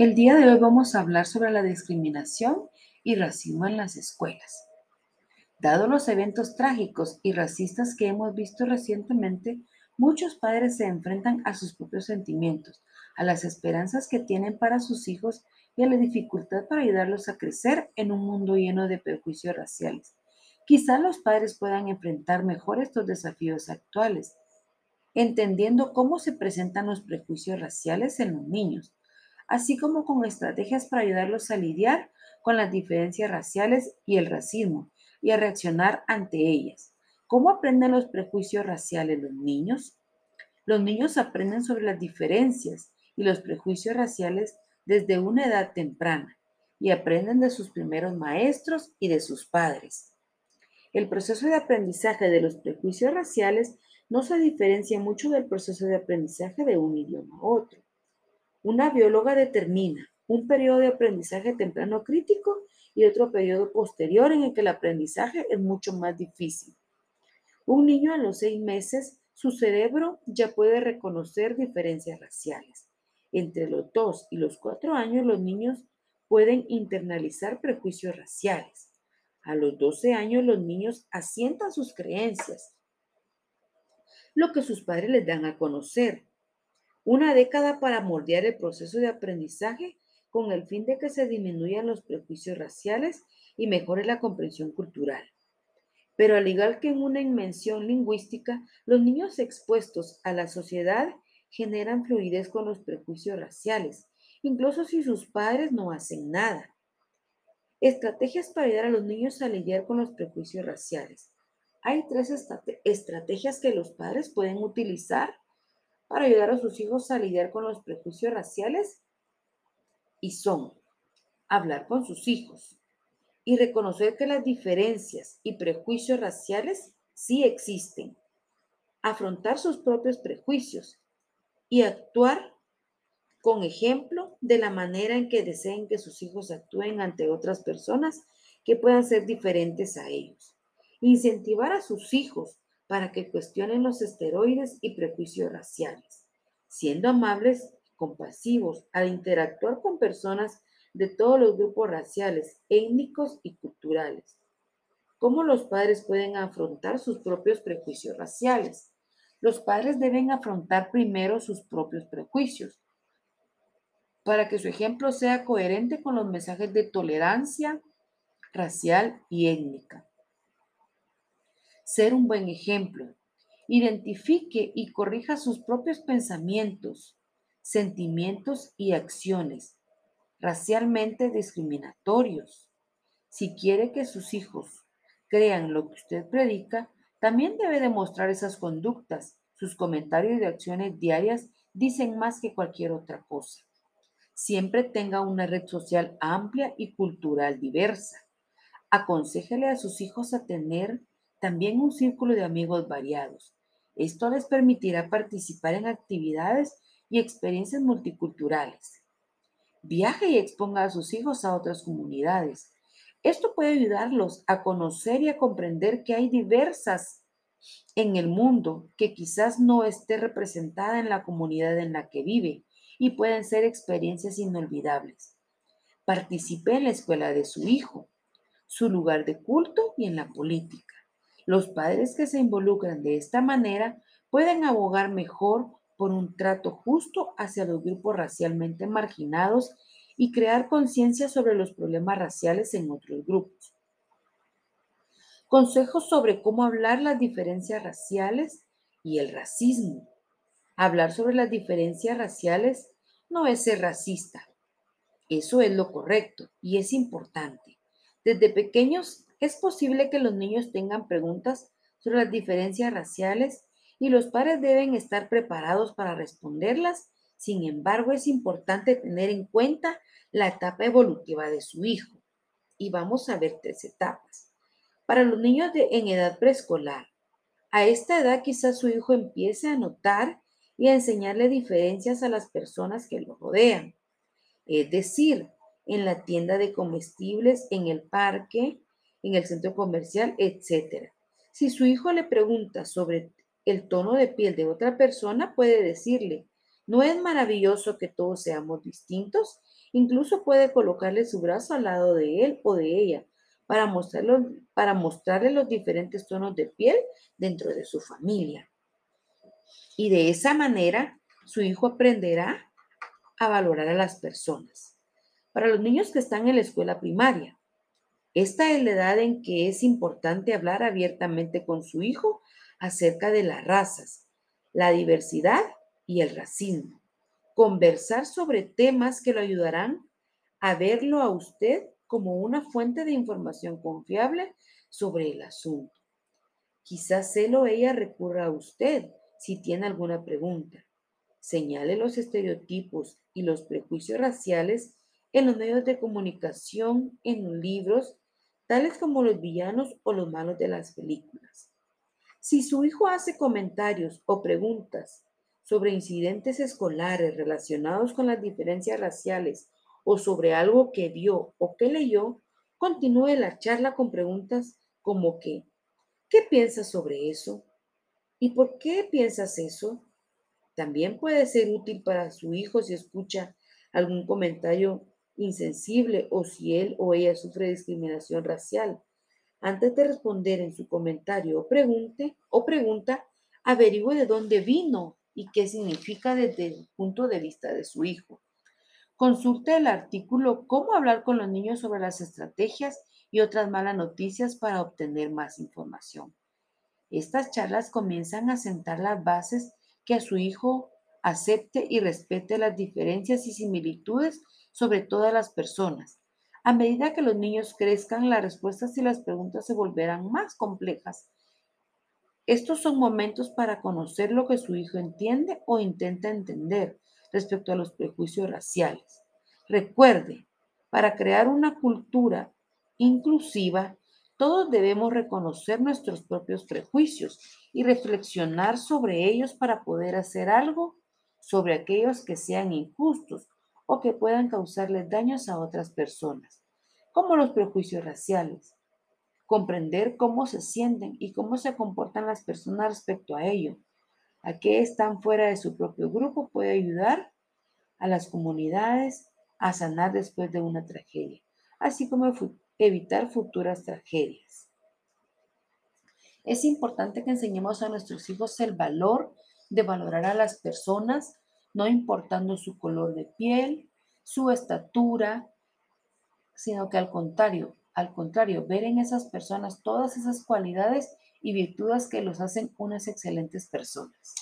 El día de hoy vamos a hablar sobre la discriminación y racismo en las escuelas. Dado los eventos trágicos y racistas que hemos visto recientemente, muchos padres se enfrentan a sus propios sentimientos, a las esperanzas que tienen para sus hijos y a la dificultad para ayudarlos a crecer en un mundo lleno de prejuicios raciales. Quizá los padres puedan enfrentar mejor estos desafíos actuales, entendiendo cómo se presentan los prejuicios raciales en los niños, así como con estrategias para ayudarlos a lidiar con las diferencias raciales y el racismo y a reaccionar ante ellas. ¿Cómo aprenden los prejuicios raciales los niños? Los niños aprenden sobre las diferencias y los prejuicios raciales desde una edad temprana y aprenden de sus primeros maestros y de sus padres. El proceso de aprendizaje de los prejuicios raciales no se diferencia mucho del proceso de aprendizaje de un idioma a otro. Una bióloga determina un periodo de aprendizaje temprano crítico y otro periodo posterior en el que el aprendizaje es mucho más difícil. Un niño a los seis meses, su cerebro ya puede reconocer diferencias raciales. Entre los dos y los cuatro años, los niños pueden internalizar prejuicios raciales. A los 12 años, los niños asientan sus creencias, lo que sus padres les dan a conocer. Una década para moldear el proceso de aprendizaje con el fin de que se disminuyan los prejuicios raciales y mejore la comprensión cultural. Pero al igual que en una inmensión lingüística, los niños expuestos a la sociedad generan fluidez con los prejuicios raciales, incluso si sus padres no hacen nada. Estrategias para ayudar a los niños a lidiar con los prejuicios raciales. Hay tres estrategias que los padres pueden utilizar para ayudar a sus hijos a lidiar con los prejuicios raciales y son hablar con sus hijos y reconocer que las diferencias y prejuicios raciales sí existen, afrontar sus propios prejuicios y actuar con ejemplo de la manera en que deseen que sus hijos actúen ante otras personas que puedan ser diferentes a ellos. Incentivar a sus hijos para que cuestionen los esteroides y prejuicios raciales, siendo amables, compasivos al interactuar con personas de todos los grupos raciales, étnicos y culturales. ¿Cómo los padres pueden afrontar sus propios prejuicios raciales? Los padres deben afrontar primero sus propios prejuicios para que su ejemplo sea coherente con los mensajes de tolerancia racial y étnica ser un buen ejemplo. Identifique y corrija sus propios pensamientos, sentimientos y acciones racialmente discriminatorios. Si quiere que sus hijos crean lo que usted predica, también debe demostrar esas conductas. Sus comentarios y acciones diarias dicen más que cualquier otra cosa. Siempre tenga una red social amplia y cultural diversa. Aconsejele a sus hijos a tener también un círculo de amigos variados. Esto les permitirá participar en actividades y experiencias multiculturales. Viaje y exponga a sus hijos a otras comunidades. Esto puede ayudarlos a conocer y a comprender que hay diversas en el mundo que quizás no esté representada en la comunidad en la que vive y pueden ser experiencias inolvidables. Participe en la escuela de su hijo, su lugar de culto y en la política. Los padres que se involucran de esta manera pueden abogar mejor por un trato justo hacia los grupos racialmente marginados y crear conciencia sobre los problemas raciales en otros grupos. Consejos sobre cómo hablar las diferencias raciales y el racismo. Hablar sobre las diferencias raciales no es ser racista. Eso es lo correcto y es importante. Desde pequeños es posible que los niños tengan preguntas sobre las diferencias raciales y los padres deben estar preparados para responderlas. Sin embargo, es importante tener en cuenta la etapa evolutiva de su hijo. Y vamos a ver tres etapas. Para los niños en edad preescolar, a esta edad quizás su hijo empiece a notar y a enseñarle diferencias a las personas que lo rodean. Es decir, en la tienda de comestibles, en el parque, en el centro comercial, etc. Si su hijo le pregunta sobre el tono de piel de otra persona, puede decirle, ¿No es maravilloso que todos seamos distintos? Incluso puede colocarle su brazo al lado de él o de ella para, mostrarlo, para mostrarle los diferentes tonos de piel dentro de su familia. Y de esa manera su hijo aprenderá a valorar a las personas. Para los niños que están en la escuela primaria, esta es la edad en que es importante hablar abiertamente con su hijo acerca de las razas, la diversidad y el racismo. Conversar sobre temas que lo ayudarán a verlo a usted como una fuente de información confiable sobre el asunto. Quizás él o ella recurra a usted si tiene alguna pregunta. Señale los estereotipos y los prejuicios raciales en los medios de comunicación, en los libros, tales como los villanos o los malos de las películas. Si su hijo hace comentarios o preguntas sobre incidentes escolares relacionados con las diferencias raciales o sobre algo que vio o que leyó, continúe la charla con preguntas como que, ¿qué piensas sobre eso? ¿Y por qué piensas eso? También puede ser útil para su hijo si escucha algún comentario insensible o si él o ella sufre discriminación racial. Antes de responder en su comentario o pregunte o pregunta, averigüe de dónde vino y qué significa desde el punto de vista de su hijo. Consulte el artículo Cómo hablar con los niños sobre las estrategias y otras malas noticias para obtener más información. Estas charlas comienzan a sentar las bases que a su hijo acepte y respete las diferencias y similitudes sobre todas las personas. A medida que los niños crezcan, las respuestas y las preguntas se volverán más complejas. Estos son momentos para conocer lo que su hijo entiende o intenta entender respecto a los prejuicios raciales. Recuerde, para crear una cultura inclusiva, todos debemos reconocer nuestros propios prejuicios y reflexionar sobre ellos para poder hacer algo sobre aquellos que sean injustos o que puedan causarles daños a otras personas, como los prejuicios raciales. Comprender cómo se sienten y cómo se comportan las personas respecto a ello a que están fuera de su propio grupo puede ayudar a las comunidades a sanar después de una tragedia, así como evitar futuras tragedias. Es importante que enseñemos a nuestros hijos el valor de valorar a las personas, no importando su color de piel, su estatura, sino que al contrario, al contrario, ver en esas personas todas esas cualidades y virtudes que los hacen unas excelentes personas.